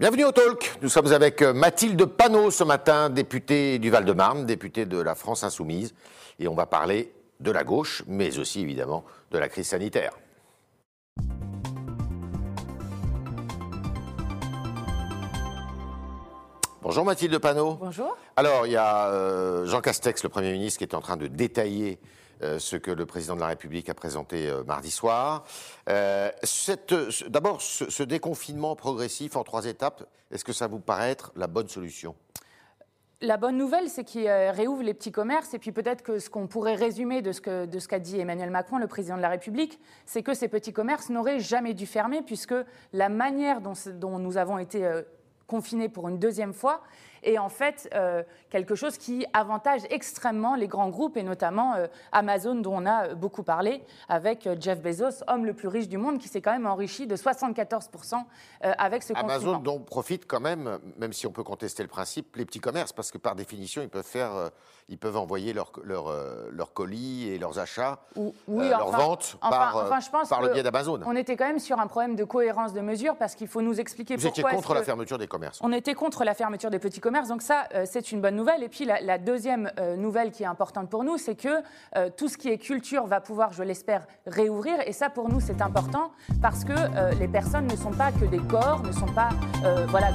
Bienvenue au Talk. Nous sommes avec euh, Mathilde Panot ce matin, députée du Val-de-Marne, députée de la France Insoumise. Et on va parler de la gauche, mais aussi évidemment de la crise sanitaire. Bonjour Mathilde Panot. Bonjour. Alors, il y a euh, Jean Castex, le Premier ministre, qui est en train de détailler ce que le président de la République a présenté euh, mardi soir. D'abord, ce, déconfinement progressif en trois étapes, est-ce que ça vous paraît être la bonne solution? La bonne nouvelle, c'est qu'il réouvre les petits commerces. Et puis peut-être que ce qu'on pourrait résumer de ce qu'a dit Emmanuel Macron, le président de la République, c'est que ces petits commerces n'auraient jamais dû fermer, puisque la manière dont nous avons été confinés pour une deuxième fois, et en fait euh, quelque chose qui avantage extrêmement les grands groupes et notamment euh, Amazon dont on a beaucoup parlé avec euh, Jeff Bezos, homme le plus riche du monde qui s'est quand même enrichi de 74% avec ce Amazon dont profitent quand même, même si on peut contester le principe, les petits commerces parce que par définition ils peuvent faire, ils peuvent envoyer leurs leur, leur colis et leurs achats, oui, leurs ventes par, par le biais d'Amazon. On était quand même sur un problème de cohérence de mesure parce qu'il faut nous expliquer Vous pourquoi. Vous étiez contre la fermeture des commerces. On était contre la fermeture des petits commerces donc ça, euh, c'est une bonne nouvelle. Et puis la, deuxième euh, nouvelle qui est importante pour nous, c'est que euh, tout ce qui est culture va pouvoir, je l'espère, réouvrir. Et ça, pour nous, c'est important parce que les personnes ne sont pas que des corps, ne sont pas voilà,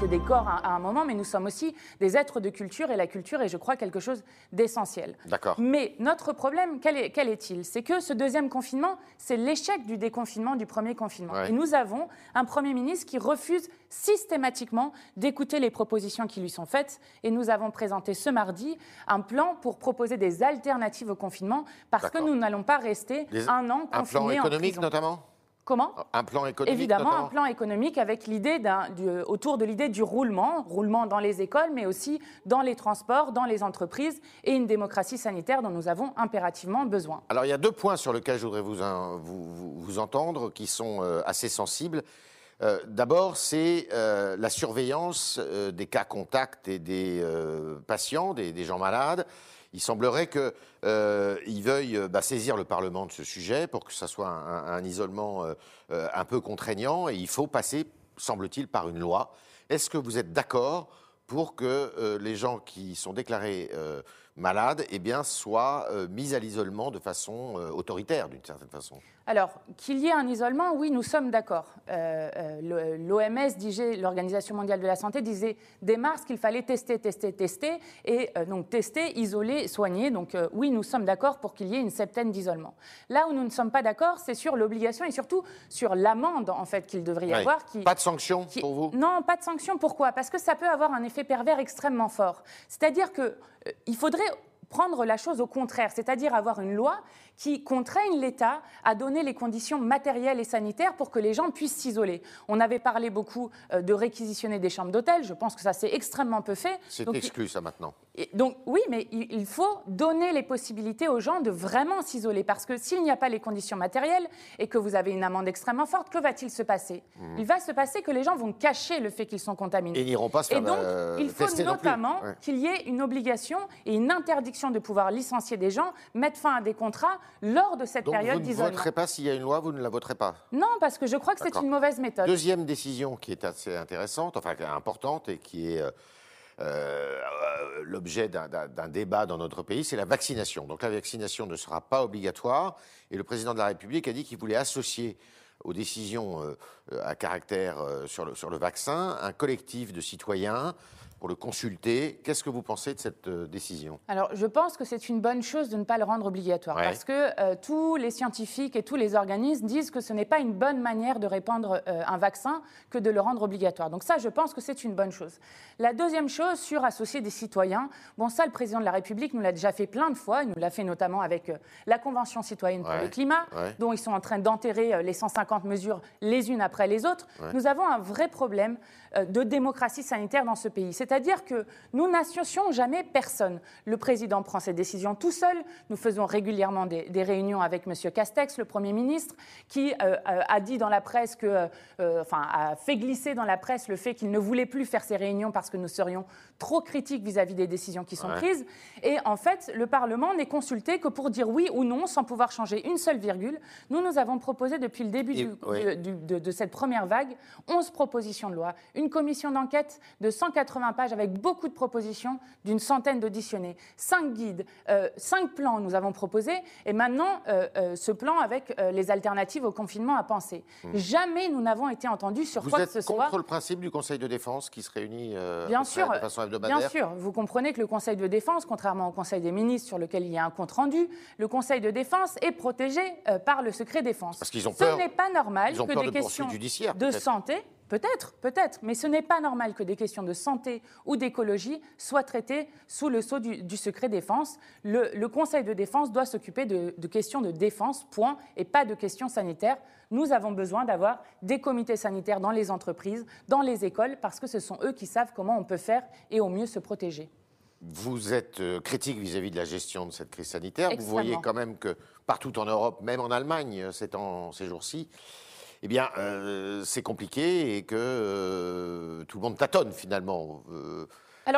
que, des, corps à, un moment, mais nous sommes aussi des êtres de culture. Et la culture est, je crois, quelque chose d'essentiel. Mais notre problème, quel est-il? C'est que ce deuxième confinement, c'est l'échec du déconfinement du premier confinement. Et nous avons un Premier ministre qui refuse systématiquement d'écouter les propositions qui lui sont faites. Et nous avons présenté ce mardi un plan pour proposer des alternatives au confinement parce que nous n'allons pas rester un an confinés. Un plan économique notamment? Comment Un plan économique Évidemment, un plan économique avec l'idée autour de l'idée du roulement, roulement dans les écoles, mais aussi dans les transports, dans les entreprises, et une démocratie sanitaire dont nous avons impérativement besoin. Alors il y a deux points sur lesquels je voudrais vous, vous, vous entendre, qui sont euh, assez sensibles. Euh, d'abord, c'est euh, la surveillance euh, des cas contacts et des patients, des, gens malades. Il semblerait qu'ils veuillent bah, saisir le Parlement de ce sujet pour que ce soit un, isolement un peu contraignant. Et il faut passer, semble-t-il, par une loi. Est-ce que vous êtes d'accord pour que les gens qui sont déclarés malades eh bien, soient mis à l'isolement de façon autoritaire, d'une certaine façon alors, qu'il y ait un isolement, oui, nous sommes d'accord. Euh, euh L'OMS, l'Organisation mondiale de la santé, disait dès mars qu'il fallait tester, tester, tester, et euh, donc tester, isoler, soigner. Donc euh, oui, nous sommes d'accord pour qu'il y ait une septaine d'isolement. Là où nous ne sommes pas d'accord, c'est sur l'obligation et surtout sur l'amende en fait qu'il devrait y avoir. Qui, pas de sanction pour vous? Non, pas de sanction. Pourquoi? Parce que ça peut avoir un effet pervers extrêmement fort. C'est-à-dire que il faudrait prendre la chose au contraire, c'est-à-dire avoir une loi qui contraigne l'État à donner les conditions matérielles et sanitaires pour que les gens puissent s'isoler. On avait parlé beaucoup euh, de réquisitionner des chambres d'hôtel, je pense que ça s'est extrêmement peu fait. C'est exclu ça maintenant. donc oui, mais il faut donner les possibilités aux gens de vraiment s'isoler, parce que s'il n'y a pas les conditions matérielles et que vous avez une amende extrêmement forte, que va-t-il se passer? Mmh. Il va se passer que les gens vont cacher le fait qu'ils sont contaminés. Et n'iront pas se faire Et donc, euh, il faut notamment qu'il y ait une obligation et une interdiction de pouvoir licencier des gens, mettre fin à des contrats lors de cette période d'isolement. Vous ne voterez pas s'il y a une loi, vous ne la voterez pas Non, parce que je crois que c'est une mauvaise méthode. Deuxième décision qui est assez intéressante, enfin importante et qui est euh, euh, l'objet d'un débat dans notre pays, c'est la vaccination. Donc la vaccination ne sera pas obligatoire et le président de la République a dit qu'il voulait associer aux décisions euh, à caractère sur le, sur le vaccin un collectif de citoyens pour le consulter. Qu'est-ce que vous pensez de cette euh, décision? Alors, je pense que c'est une bonne chose de ne pas le rendre obligatoire, parce que euh, tous les scientifiques et tous les organismes disent que ce n'est pas une bonne manière de répandre euh, un vaccin que de le rendre obligatoire. Donc ça, je pense que c'est une bonne chose. La deuxième chose, sur associer des citoyens, bon, ça, le président de la République nous l'a déjà fait plein de fois. Il nous l'a fait notamment avec la Convention citoyenne pour le climat, dont ils sont en train d'enterrer les 150 mesures les unes après les autres. Nous avons un vrai problème de démocratie sanitaire dans ce pays C'est-à-dire que nous n'associons jamais personne. Le président prend ses décisions tout seul. Nous faisons régulièrement des, réunions avec M. Castex, le Premier ministre, qui euh, euh, a dit dans la presse que, euh, enfin, a fait glisser dans la presse le fait qu'il ne voulait plus faire ces réunions parce que nous serions trop critiques vis-à-vis des décisions qui sont prises. Et en fait, le Parlement n'est consulté que pour dire oui ou non sans pouvoir changer une seule virgule. Nous, nous avons proposé depuis le début de, de cette première vague 11 propositions de loi, une commission d'enquête de 180 pages avec beaucoup de propositions, d'une centaine d'auditionnés, cinq guides, euh, cinq plans nous avons proposés, et maintenant euh, euh, ce plan avec les alternatives au confinement à penser. Hmm. Jamais nous n'avons été entendus sur quoi que ce soit. Vous êtes contre le principe du Conseil de défense qui se réunit bien sûr, de façon hebdomadaire Bien sûr, vous comprenez que le Conseil de défense, contrairement au Conseil des ministres sur lequel il y a un compte rendu, le Conseil de défense est protégé par le secret défense. Parce qu'ils ont peur. Ce n'est pas normal que des de questions de santé Peut-être, peut-être, mais ce n'est pas normal que des questions de santé ou d'écologie soient traitées sous le sceau du, secret défense. Le, Conseil de défense doit s'occuper de, questions de défense, point, et pas de questions sanitaires. Nous avons besoin d'avoir des comités sanitaires dans les entreprises, dans les écoles, parce que ce sont eux qui savent comment on peut faire et au mieux se protéger. Vous êtes euh, critique vis-à-vis de la gestion de cette crise sanitaire. Vous voyez quand même que partout en Europe, même en Allemagne, euh, ces jours-ci, eh bien, euh, c'est compliqué et que euh, tout le monde tâtonne finalement. Euh,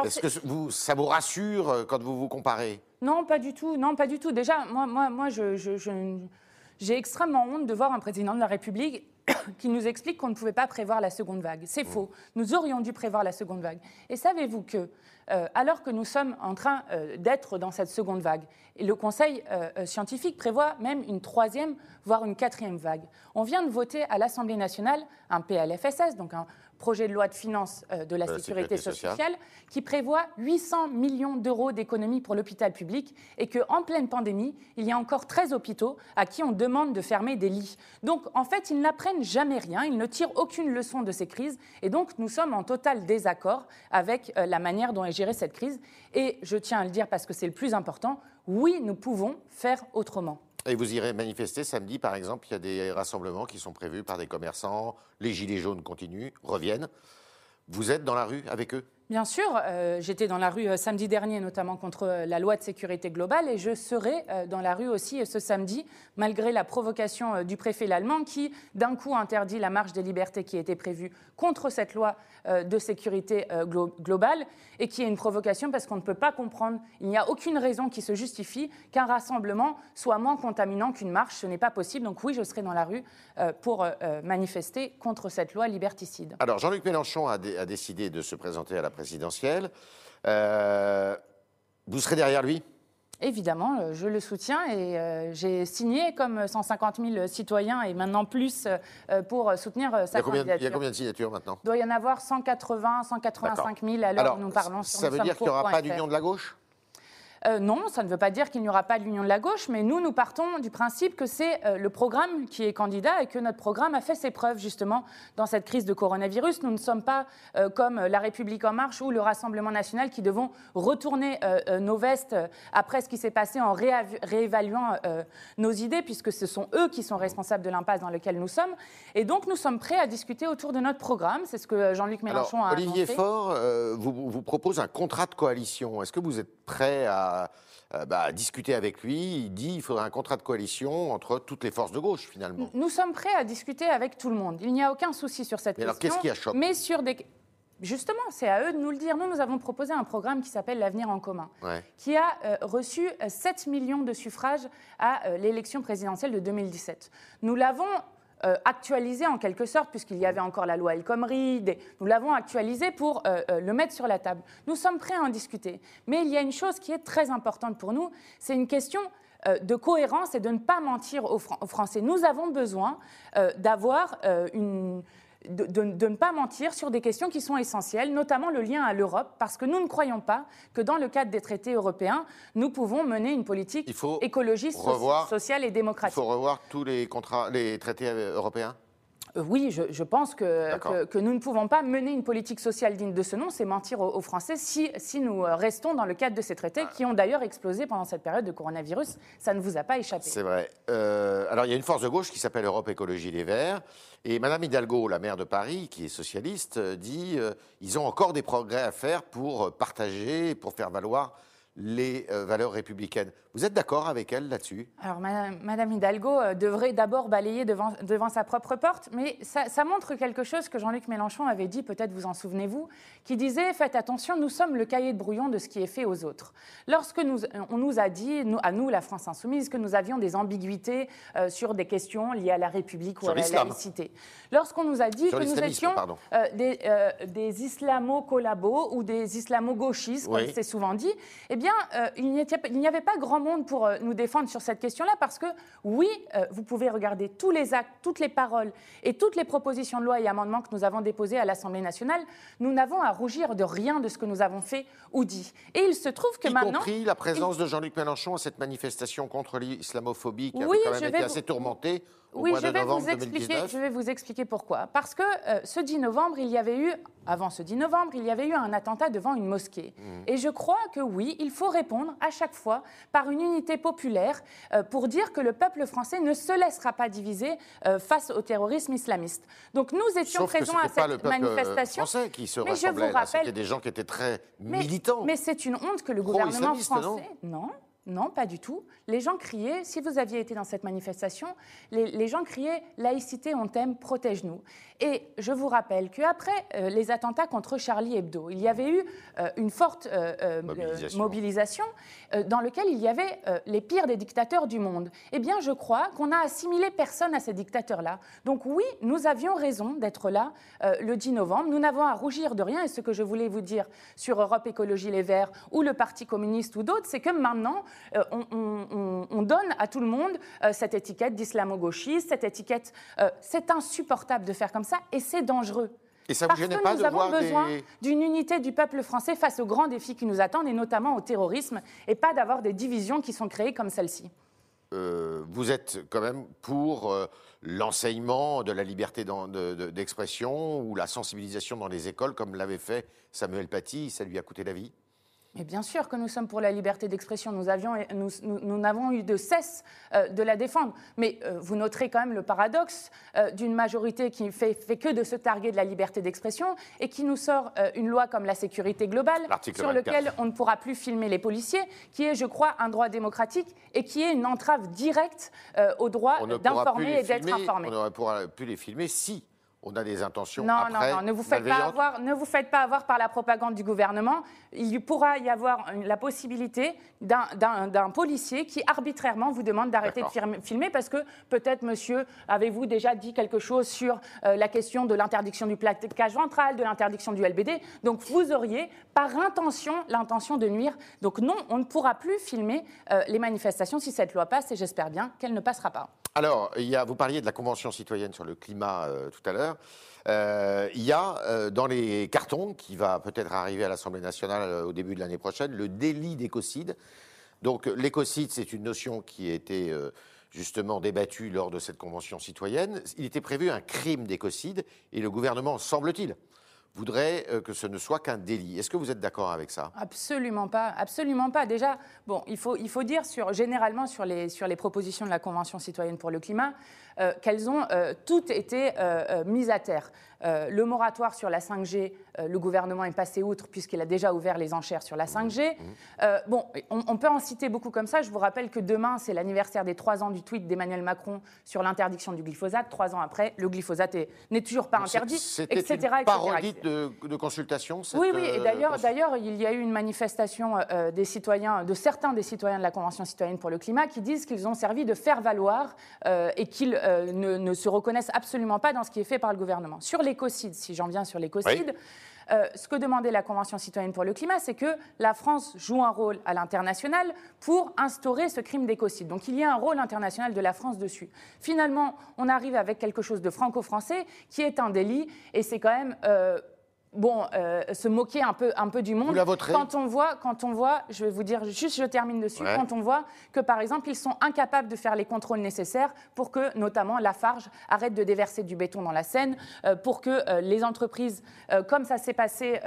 est-ce que vous, ça vous rassure quand vous vous comparez? Non, pas du tout. Non, pas du tout. Déjà, moi, moi, moi je, j'ai extrêmement honte de voir un président de la République qui nous explique qu'on ne pouvait pas prévoir la seconde vague. C'est mmh. faux. Nous aurions dû prévoir la seconde vague. Et savez-vous que, alors que nous sommes en train d'être dans cette seconde vague, et le Conseil scientifique prévoit même une troisième, voire une quatrième vague. On vient de voter à l'Assemblée nationale un PLFSS, donc un projet de loi de finances euh, de la, sécurité, sociale, qui prévoit 800 millions d'euros d'économies pour l'hôpital public et qu'en pleine pandémie, il y a encore 13 hôpitaux à qui on demande de fermer des lits. Donc en fait, ils n'apprennent jamais rien, ils ne tirent aucune leçon de ces crises et donc nous sommes en total désaccord avec euh, la manière dont est gérée cette crise. Et je tiens à le dire parce que c'est le plus important, oui, nous pouvons faire autrement. Et vous irez manifester samedi, par exemple, il y a des rassemblements qui sont prévus par des commerçants, les gilets jaunes continuent, reviennent. Vous êtes dans la rue avec eux? Bien sûr, euh, j'étais dans la rue euh, samedi dernier, notamment contre euh, la loi de sécurité globale, et je serai dans la rue aussi ce samedi, malgré la provocation du préfet l'allemand qui, d'un coup, interdit la marche des libertés qui était prévue contre cette loi de sécurité globale, et qui est une provocation parce qu'on ne peut pas comprendre, il n'y a aucune raison qui se justifie qu'un rassemblement soit moins contaminant qu'une marche, ce n'est pas possible. Donc oui, je serai dans la rue pour manifester contre cette loi liberticide. Alors Jean-Luc Mélenchon a, a, décidé de se présenter à la présidentielle. Euh, vous serez derrière lui? Évidemment, euh, je le soutiens et euh, j'ai signé comme 150 000 citoyens et maintenant plus pour soutenir sa candidature. Il y a combien de signatures maintenant? Il doit y en avoir 180, 185 000 à l'heure où nous parlons. Sur ça veut dire qu'il n'y aura pas d'union de la gauche? Euh, non, ça ne veut pas dire qu'il n'y aura pas de l'union de la gauche, mais nous, nous partons du principe que c'est euh, le programme qui est candidat et que notre programme a fait ses preuves justement dans cette crise de coronavirus. Nous ne sommes pas euh, comme La République en marche ou le Rassemblement national qui devons retourner nos vestes après ce qui s'est passé en réévaluant nos idées, puisque ce sont eux qui sont responsables de l'impasse dans laquelle nous sommes. Et donc, nous sommes prêts à discuter autour de notre programme. C'est ce que Jean-Luc Mélenchon a Olivier Faure vous, vous propose un contrat de coalition. Est-ce que vous êtes prêt à euh, bah, discuter avec lui. Il dit qu'il faudrait un contrat de coalition entre toutes les forces de gauche, finalement. Nous sommes prêts à discuter avec tout le monde. Il n'y a aucun souci sur cette mais question. Alors, qu'est-ce qui a Mais sur des. Justement, c'est à eux de nous le dire. Nous, nous avons proposé un programme qui s'appelle L'avenir en commun, qui a euh, reçu 7 euh, millions de suffrages à l'élection présidentielle de 2017. Nous l'avons euh, actualisé en quelque sorte, puisqu'il y avait encore la loi El Khomri. Nous l'avons actualisé pour euh, euh, le mettre sur la table. Nous sommes prêts à en discuter. Mais il y a une chose qui est très importante pour nous, c'est une question de cohérence et de ne pas mentir aux, Français. Nous avons besoin d'avoir une de, ne pas mentir sur des questions qui sont essentielles, notamment le lien à l'Europe, parce que nous ne croyons pas que dans le cadre des traités européens, nous pouvons mener une politique écologiste, sociale et démocratique. Il faut revoir tous les, contrats, les traités européens? Euh, oui, je, pense que, que, nous ne pouvons pas mener une politique sociale digne de ce nom, c'est mentir aux, Français si, si, nous euh, restons dans le cadre de ces traités qui ont d'ailleurs explosé pendant cette période de coronavirus. Ça ne vous a pas échappé. C'est vrai. Euh, alors il y a une force de gauche qui s'appelle Europe Écologie Les Verts. Et Madame Hidalgo, la maire de Paris, qui est socialiste, dit ils ont encore des progrès à faire pour partager, pour faire valoir les euh, valeurs républicaines. Vous êtes d'accord avec elle là-dessus? Alors, Madame, Hidalgo euh, devrait d'abord balayer devant, devant, sa propre porte, mais ça, montre quelque chose que Jean-Luc Mélenchon avait dit, peut-être vous en souvenez-vous, qui disait Faites attention, nous sommes le cahier de brouillon de ce qui est fait aux autres. Lorsque nous, on nous a dit, nous, à nous, la France Insoumise, que nous avions des ambiguïtés euh, sur des questions liées à la République ou à la laïcité, lorsqu'on nous a dit que nous étions des, des islamo-collabos ou des islamo-gauchistes, comme c'est souvent dit, eh bien, euh, il n'y avait pas grand monde pour euh, nous défendre sur cette question-là, parce que oui, euh, vous pouvez regarder tous les actes, toutes les paroles et toutes les propositions de loi et amendements que nous avons déposés à l'Assemblée nationale. Nous n'avons à rougir de rien de ce que nous avons fait ou dit. Et il se trouve que y maintenant... Y compris la présence de Jean-Luc Mélenchon à cette manifestation contre l'islamophobie qui a quand même été assez tourmentée oui, je vais, vous expliquer, je vais vous expliquer pourquoi. Parce que euh, ce 10 novembre, il y avait eu, avant ce 10 novembre, il y avait eu un attentat devant une mosquée. Mmh. Et je crois que oui, il faut répondre à chaque fois par une unité populaire euh, pour dire que le peuple français ne se laissera pas diviser euh, face au terrorisme islamiste. Donc nous étions présents à cette pas le peuple manifestation. Français qui se mais je vous rappelle, c'était des gens qui étaient très militants. Mais c'est une honte que le gouvernement français, non non, pas du tout. Les gens criaient, si vous aviez été dans cette manifestation, les, gens criaient laïcité, on t'aime, protège-nous. Et je vous rappelle qu'après euh, les attentats contre Charlie Hebdo, il y avait eu euh, une forte euh, mobilisation, dans laquelle il y avait les pires des dictateurs du monde. Eh bien, je crois qu'on a assimilé personne à ces dictateurs-là. Donc oui, nous avions raison d'être là le 10 novembre. Nous n'avons à rougir de rien. Et ce que je voulais vous dire sur Europe Écologie Les Verts ou le Parti communiste ou d'autres, c'est que maintenant, on, donne à tout le monde cette étiquette d'islamo-gauchiste, cette étiquette... c'est insupportable de faire comme ça et c'est dangereux. Et ça vous Parce que pas nous avons besoin d'une unité du peuple français face aux grands défis qui nous attendent, et notamment au terrorisme, et pas d'avoir des divisions qui sont créées comme celle-ci. Euh, vous êtes quand même pour euh, l'enseignement de la liberté d'expression ou la sensibilisation dans les écoles, comme l'avait fait Samuel Paty, ça lui a coûté la vie? Mais bien sûr que nous sommes pour la liberté d'expression. Nous, avions, nous, n'avons eu de cesse euh, de la défendre. Mais euh, vous noterez quand même le paradoxe euh, d'une majorité qui fait, fait que de se targuer de la liberté d'expression et qui nous sort une loi comme la sécurité globale, sur laquelle on ne pourra plus filmer les policiers, qui est, je crois, un droit démocratique et qui est une entrave directe au droit d'informer et d'être informé. On ne pourra plus les filmer si on a des intentions non, après non, non, ne vous faites pas avoir, ne vous faites pas avoir par la propagande du gouvernement. Il pourra y avoir la possibilité d'un policier qui arbitrairement vous demande d'arrêter de filmer parce que peut-être, monsieur, avez-vous déjà dit quelque chose sur euh, la question de l'interdiction du plaquage ventral, de l'interdiction du LBD. Donc vous auriez par intention l'intention de nuire. Donc non, on ne pourra plus filmer euh, les manifestations si cette loi passe et j'espère bien qu'elle ne passera pas. Alors, vous parliez de la Convention citoyenne sur le climat euh, tout à l'heure. Euh, il y a euh, dans les cartons, qui va peut-être arriver à l'Assemblée nationale au début de l'année prochaine, le délit d'écocide. Donc l'écocide, c'est une notion qui a été justement débattue lors de cette Convention citoyenne. Il était prévu un crime d'écocide et le gouvernement, semble-t-il, voudrait euh, que ce ne soit qu'un délit. Est-ce que vous êtes d'accord avec ça? Absolument pas, absolument pas. Déjà, bon, il faut, il faut dire sur, généralement sur les, sur les propositions de la Convention citoyenne pour le climat euh, qu'elles ont euh, toutes été mises à terre. le moratoire sur la 5G, le gouvernement est passé outre puisqu'il a déjà ouvert les enchères sur la 5G. Mmh. bon, on, on, peut en citer beaucoup comme ça. Je vous rappelle que demain, c'est l'anniversaire des trois ans du tweet d'Emmanuel Macron sur l'interdiction du glyphosate. Trois ans après, le glyphosate n'est toujours pas interdit, etc. etc de, consultation Oui, oui, et euh, d'ailleurs, d'ailleurs, il y a eu une manifestation euh, des citoyens, de certains des citoyens de la Convention citoyenne pour le climat qui disent qu'ils ont servi de faire valoir euh, et qu'ils ne, se reconnaissent absolument pas dans ce qui est fait par le gouvernement. Sur l'écocide, si j'en viens sur l'écocide, ce que demandait la Convention citoyenne pour le climat, c'est que la France joue un rôle à l'international pour instaurer ce crime d'écocide. Donc il y a un rôle international de la France dessus. Finalement, on arrive avec quelque chose de franco-français qui est un délit, et c'est quand même bon, euh, se moquer un peu, un peu du monde. Vous la voterez quand on voit, quand on voit, je vais vous dire juste, je termine dessus, quand on voit que par exemple ils sont incapables de faire les contrôles nécessaires pour que notamment Lafarge arrête de déverser du béton dans la Seine, euh, pour que euh, les entreprises, comme ça s'est passé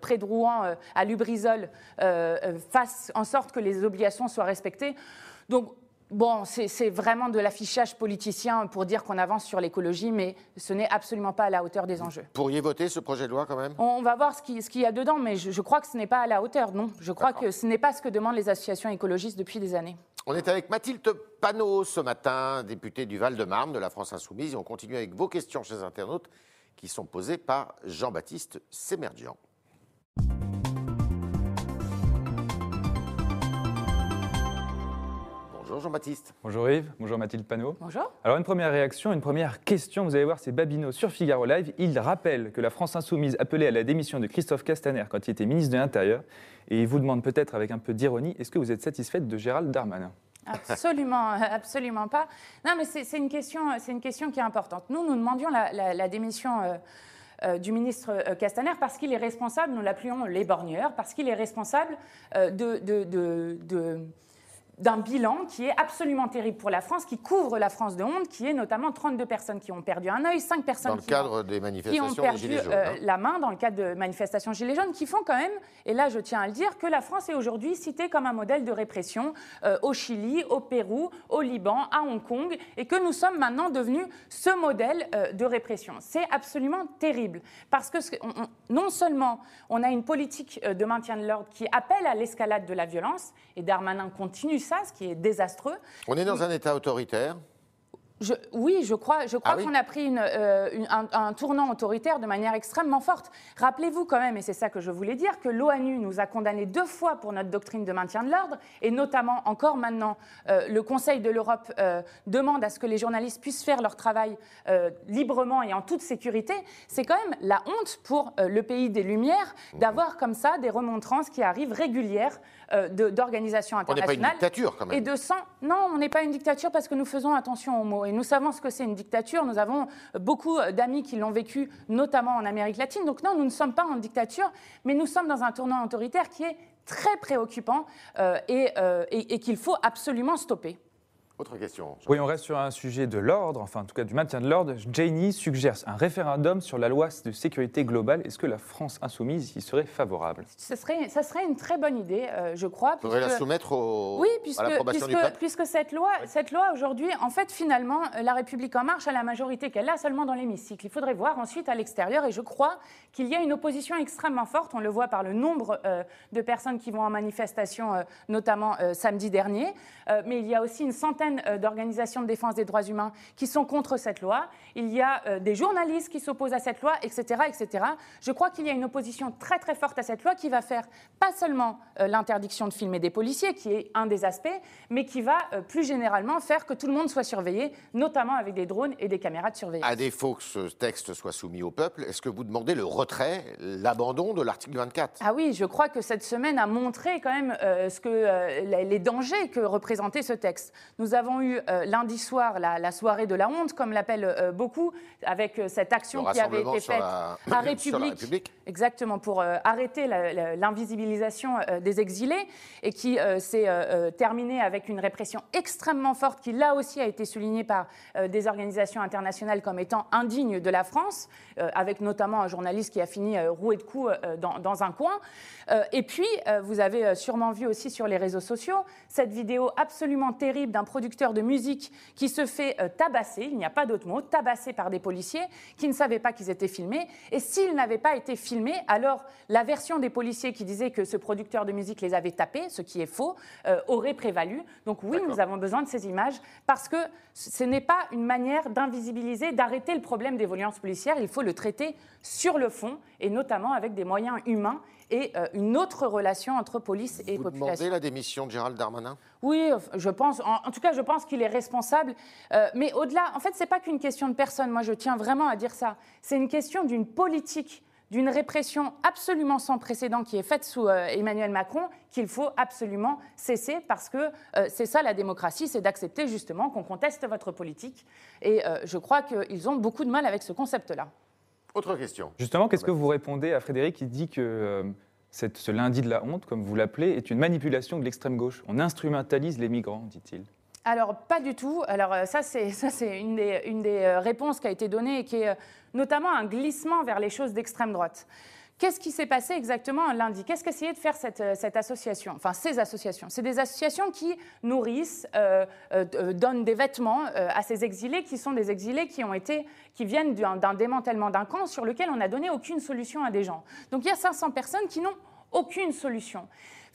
près de Rouen à Lubrizol, fassent en sorte que les obligations soient respectées. Donc Bon, c'est vraiment de l'affichage politicien pour dire qu'on avance sur l'écologie, mais ce n'est absolument pas à la hauteur des enjeux. Pourriez voter ce projet de loi quand même? On va voir ce qu'il y a dedans, mais je, crois que ce n'est pas à la hauteur, non? Je crois que ce n'est pas ce que demandent les associations écologistes depuis des années. On est avec Mathilde Panot ce matin, députée du Val-de-Marne de la France Insoumise. on continue avec vos questions chez internautes qui sont posées par Jean-Baptiste Sémerdian. Bonjour Jean-Baptiste. Bonjour Yves, bonjour Mathilde Panot. Bonjour. Alors une première réaction, une première question, vous allez voir, c'est Babino sur Figaro Live. Il rappelle que la France insoumise appelait à la démission de Christophe Castaner quand il était ministre de l'Intérieur. Et il vous demande peut-être avec un peu d'ironie, est-ce que vous êtes satisfaite de Gérald Darmanin? Absolument, absolument pas. Non, mais c'est une, question, une question qui est importante. Nous, nous demandions la, démission euh, euh, du ministre euh, Castaner parce qu'il est responsable, nous l'appelons les borgneurs, parce qu'il est responsable de, de, de d'un bilan qui est absolument terrible pour la France, qui couvre la France de honte, qui est notamment 32 personnes qui ont perdu un œil, 5 personnes dans le cadre des manifestations qui ont perdu Gilets jaunes, euh, hein. la main dans le cadre de manifestations Gilets jaunes, qui font quand même, et là je tiens à le dire, que la France est aujourd'hui citée comme un modèle de répression euh, au Chili, au Pérou, au Liban, à Hong Kong, et que nous sommes maintenant devenus ce modèle euh, de répression. C'est absolument terrible, parce que non seulement on a une politique de maintien de l'ordre qui appelle à l'escalade de la violence, et Darmanin continue ça, ce qui est désastreux. On est dans un État autoritaire oui, je crois, je crois ah qu'on a pris euh, un, tournant autoritaire de manière extrêmement forte. Rappelez-vous quand même, et c'est ça que je voulais dire, que l'ONU nous a condamnés deux fois pour notre doctrine de maintien de l'ordre, et notamment encore maintenant, euh, le Conseil de l'Europe euh, demande à ce que les journalistes puissent faire leur travail librement et en toute sécurité. C'est quand même la honte pour le pays des Lumières d'avoir comme ça des remontrances qui arrivent régulières d'organisations internationales. On n'est pas une dictature quand même. Et de sang. Non, on n'est pas une dictature parce que nous faisons attention aux mots. Nous savons ce que c'est une dictature. Nous avons beaucoup d'amis qui l'ont vécu, notamment en Amérique latine. Donc non, nous ne sommes pas en dictature, mais nous sommes dans un tournant autoritaire qui est très préoccupant euh, euh, et qu'il faut absolument stopper. Autre question. Oui, on reste sur un sujet de l'ordre, enfin en tout cas du maintien de l'ordre. Janie suggère un référendum sur la loi de sécurité globale. Est-ce que la France insoumise y serait favorable? Ce serait, Ça serait une très bonne idée, euh, je crois. Il faudrait la soumettre au, oui, puisque, à l'approbation du peuple puisque cette loi, cette loi aujourd'hui, en fait, finalement, euh, la République en marche a la majorité qu'elle a seulement dans l'hémicycle. Il faudrait voir ensuite à l'extérieur, et je crois qu'il y a une opposition extrêmement forte. On le voit par le nombre euh, de personnes qui vont en manifestation, notamment samedi dernier. mais il y a aussi une centaine euh, d'organisations de défense des droits humains qui sont contre cette loi. Il y a euh, des journalistes qui s'opposent à cette loi, etc., etc. Je crois qu'il y a une opposition très très forte à cette loi qui va faire pas seulement euh, l'interdiction de filmer des policiers, qui est un des aspects, mais qui va plus généralement faire que tout le monde soit surveillé, notamment avec des drones et des caméras de surveillance. À défaut que ce texte soit soumis au peuple, est-ce que vous demandez le retrait, l'abandon de l'article 24 Ah oui, je crois que cette semaine a montré quand même ce que, les dangers que représentait ce texte. Nous avons eu euh, lundi soir la, soirée de la honte, comme l'appellent euh, beaucoup, avec euh, cette action qui avait été faite à République, exactement, pour arrêter l'invisibilisation des exilés, et qui s'est terminée avec une répression extrêmement forte, qui là aussi a été soulignée par des organisations internationales comme étant indigne de la France, avec notamment un journaliste qui a fini roué de coups dans, dans, un coin. et puis, vous avez sûrement vu aussi sur les réseaux sociaux cette vidéo absolument terrible d'un producteur de musique qui se fait euh, tabasser, il n'y a pas d'autre mot, tabasser par des policiers qui ne savaient pas qu'ils étaient filmés. Et s'ils n'avaient pas été filmés, alors la version des policiers qui disait que ce producteur de musique les avait tapés, ce qui est faux, euh, aurait prévalu. Donc oui, nous avons besoin de ces images parce que ce n'est pas une manière d'invisibiliser, d'arrêter le problème des violences policières. Il faut le traiter sur le fond et notamment avec des moyens humains et euh, une autre relation entre police et Vous population. demandez la démission de Gérald Darmanin? Oui, je pense. En, tout cas, je pense qu'il est responsable. Euh, mais au-delà, en fait, c'est pas qu'une question de personne. Moi, je tiens vraiment à dire ça. C'est une question d'une politique d'une répression absolument sans précédent qui est faite sous euh, Emmanuel Macron, qu'il faut absolument cesser parce que c'est ça la démocratie, c'est d'accepter justement qu'on conteste votre politique. Et je crois qu'ils ont beaucoup de mal avec ce concept-là. Autre question. Justement, qu'est-ce que vous répondez à Frédéric qui dit que euh, cette- ce lundi de la honte, comme vous l'appelez, est une manipulation de l'extrême gauche? On instrumentalise les migrants, dit-il. Alors, pas du tout. Alors, euh, ça, c'est, ça, c'est une des, une des euh, réponses qui a été donnée et qui est notamment un glissement vers les choses d'extrême droite. Qu'est-ce qui s'est passé exactement lundi? Qu'est-ce qu'essayait de faire cette, euh, association? Enfin, ces associations. C'est des associations qui nourrissent, euh, euh, donnent des vêtements à ces exilés qui sont des exilés qui, ont été, qui viennent d'un démantèlement d'un camp sur lequel on n'a donné aucune solution à des gens. Donc, il y a 500 personnes qui n'ont aucune solution.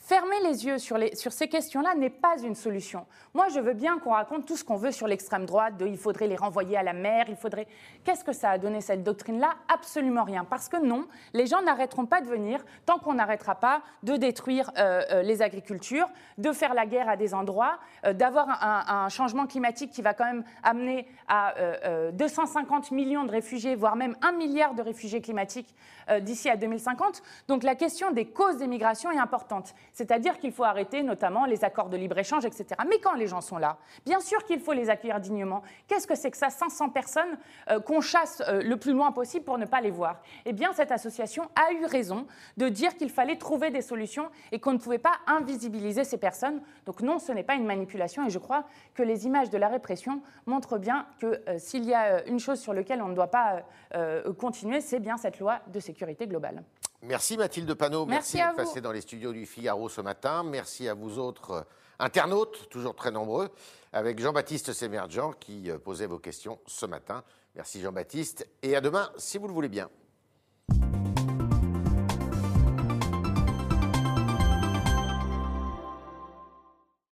Fermer les yeux sur, ces questions-là n'est pas une solution. Moi, je veux bien qu'on raconte tout ce qu'on veut sur l'extrême droite, de il faudrait les renvoyer à la mer, il faudrait. Qu'est-ce que ça a donné cette doctrine-là? Absolument rien. Parce que non, les gens n'arrêteront pas de venir tant qu'on n'arrêtera pas de détruire euh, euh, les agricultures, de faire la guerre à des endroits, euh, d'avoir un, changement climatique qui va quand même amener à euh, euh, 250 millions de réfugiés, voire même un milliard de réfugiés climatiques d'ici à 2050. Donc la question des causes des migrations est importante. C'est-à-dire qu'il faut arrêter notamment les accords de libre-échange, etc. Mais quand les gens sont là, bien sûr qu'il faut les accueillir dignement. Qu'est-ce que c'est que ça 500 personnes euh, qu'on chasse euh, le plus loin possible pour ne pas les voir? Eh bien, cette association a eu raison de dire qu'il fallait trouver des solutions et qu'on ne pouvait pas invisibiliser ces personnes. Donc non, ce n'est pas une manipulation et je crois que les images de la répression montrent bien que euh, s'il y a une chose sur laquelle on ne doit pas continuer, c'est bien cette loi de sécurité globale. Merci Mathilde Panot. Merci Merci, à d'être passée dans les studios du Figaro ce matin. Merci à vous autres euh, internautes, toujours très nombreux, avec Jean-Baptiste Sémergent qui euh, posait vos questions ce matin. Merci Jean-Baptiste et à demain si vous le voulez bien.